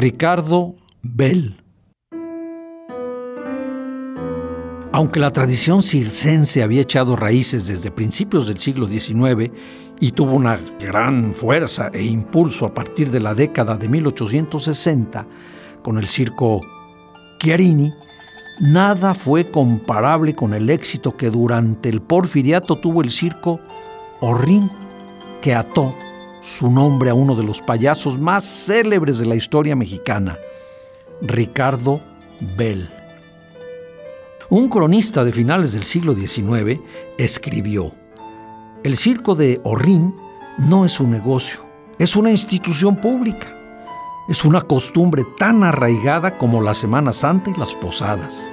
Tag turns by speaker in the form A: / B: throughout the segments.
A: Ricardo Bell. Aunque la tradición circense había echado raíces desde principios del siglo XIX y tuvo una gran fuerza e impulso a partir de la década de 1860 con el circo Chiarini, nada fue comparable con el éxito que durante el porfiriato tuvo el circo Orrin, que ató su nombre a uno de los payasos más célebres de la historia mexicana, Ricardo Bell. Un cronista de finales del siglo XIX escribió, el circo de Orrin no es un negocio, es una institución pública. Es una costumbre tan arraigada como la Semana Santa y las posadas.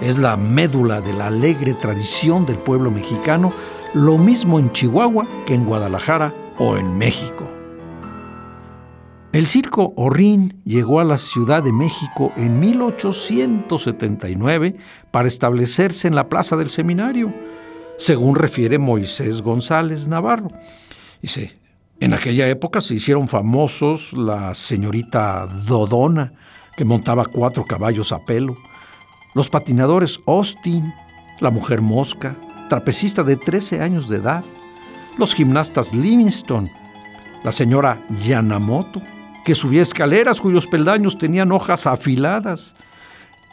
A: Es la médula de la alegre tradición del pueblo mexicano, lo mismo en Chihuahua que en Guadalajara o en México. El circo Orrin llegó a la Ciudad de México en 1879 para establecerse en la Plaza del Seminario según refiere Moisés González Navarro. Dice, en aquella época se hicieron famosos la señorita Dodona, que montaba cuatro caballos a pelo, los patinadores Austin, la mujer mosca, trapecista de 13 años de edad, los gimnastas Livingston, la señora Yanamoto, que subía escaleras cuyos peldaños tenían hojas afiladas,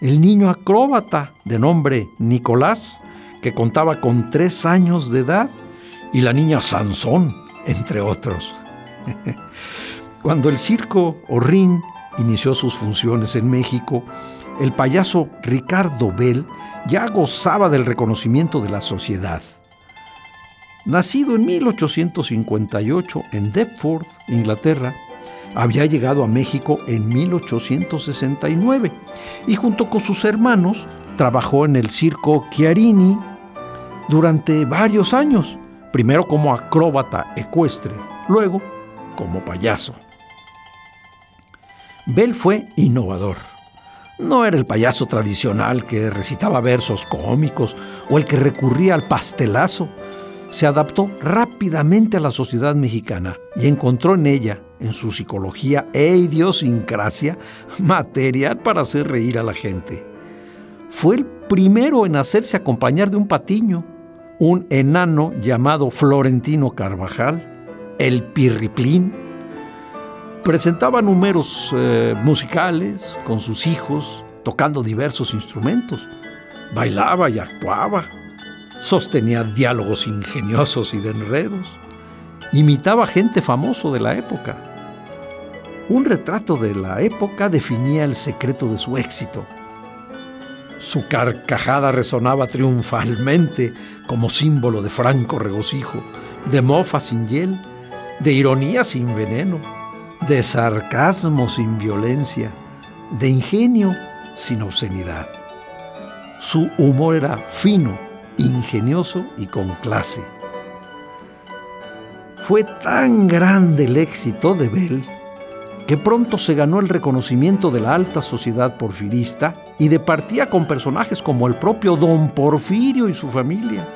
A: el niño acróbata de nombre Nicolás, que contaba con tres años de edad, y la niña Sansón, entre otros. Cuando el circo Orrin inició sus funciones en México, el payaso Ricardo Bell ya gozaba del reconocimiento de la sociedad. Nacido en 1858 en Deptford, Inglaterra, había llegado a México en 1869 y junto con sus hermanos trabajó en el circo Chiarini durante varios años, primero como acróbata ecuestre, luego como payaso. Bell fue innovador. No era el payaso tradicional que recitaba versos cómicos o el que recurría al pastelazo. Se adaptó rápidamente a la sociedad mexicana y encontró en ella, en su psicología e idiosincrasia, material para hacer reír a la gente. Fue el primero en hacerse acompañar de un patiño un enano llamado Florentino Carvajal, el Pirriplín. Presentaba números eh, musicales con sus hijos, tocando diversos instrumentos. Bailaba y actuaba. Sostenía diálogos ingeniosos y de enredos. Imitaba gente famoso de la época. Un retrato de la época definía el secreto de su éxito su carcajada resonaba triunfalmente como símbolo de franco regocijo, de mofa sin hiel, de ironía sin veneno, de sarcasmo sin violencia, de ingenio sin obscenidad. Su humor era fino, ingenioso y con clase. Fue tan grande el éxito de Bell que pronto se ganó el reconocimiento de la alta sociedad porfirista y de partía con personajes como el propio don Porfirio y su familia,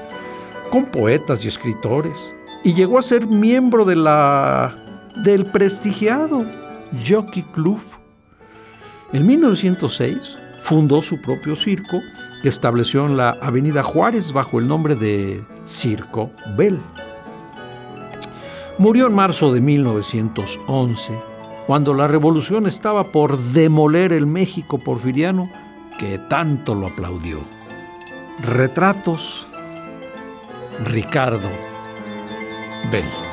A: con poetas y escritores, y llegó a ser miembro de la del prestigiado Jockey Club. En 1906 fundó su propio circo que estableció en la Avenida Juárez bajo el nombre de Circo Bell. Murió en marzo de 1911 cuando la revolución estaba por demoler el México porfiriano que tanto lo aplaudió. Retratos Ricardo Bell.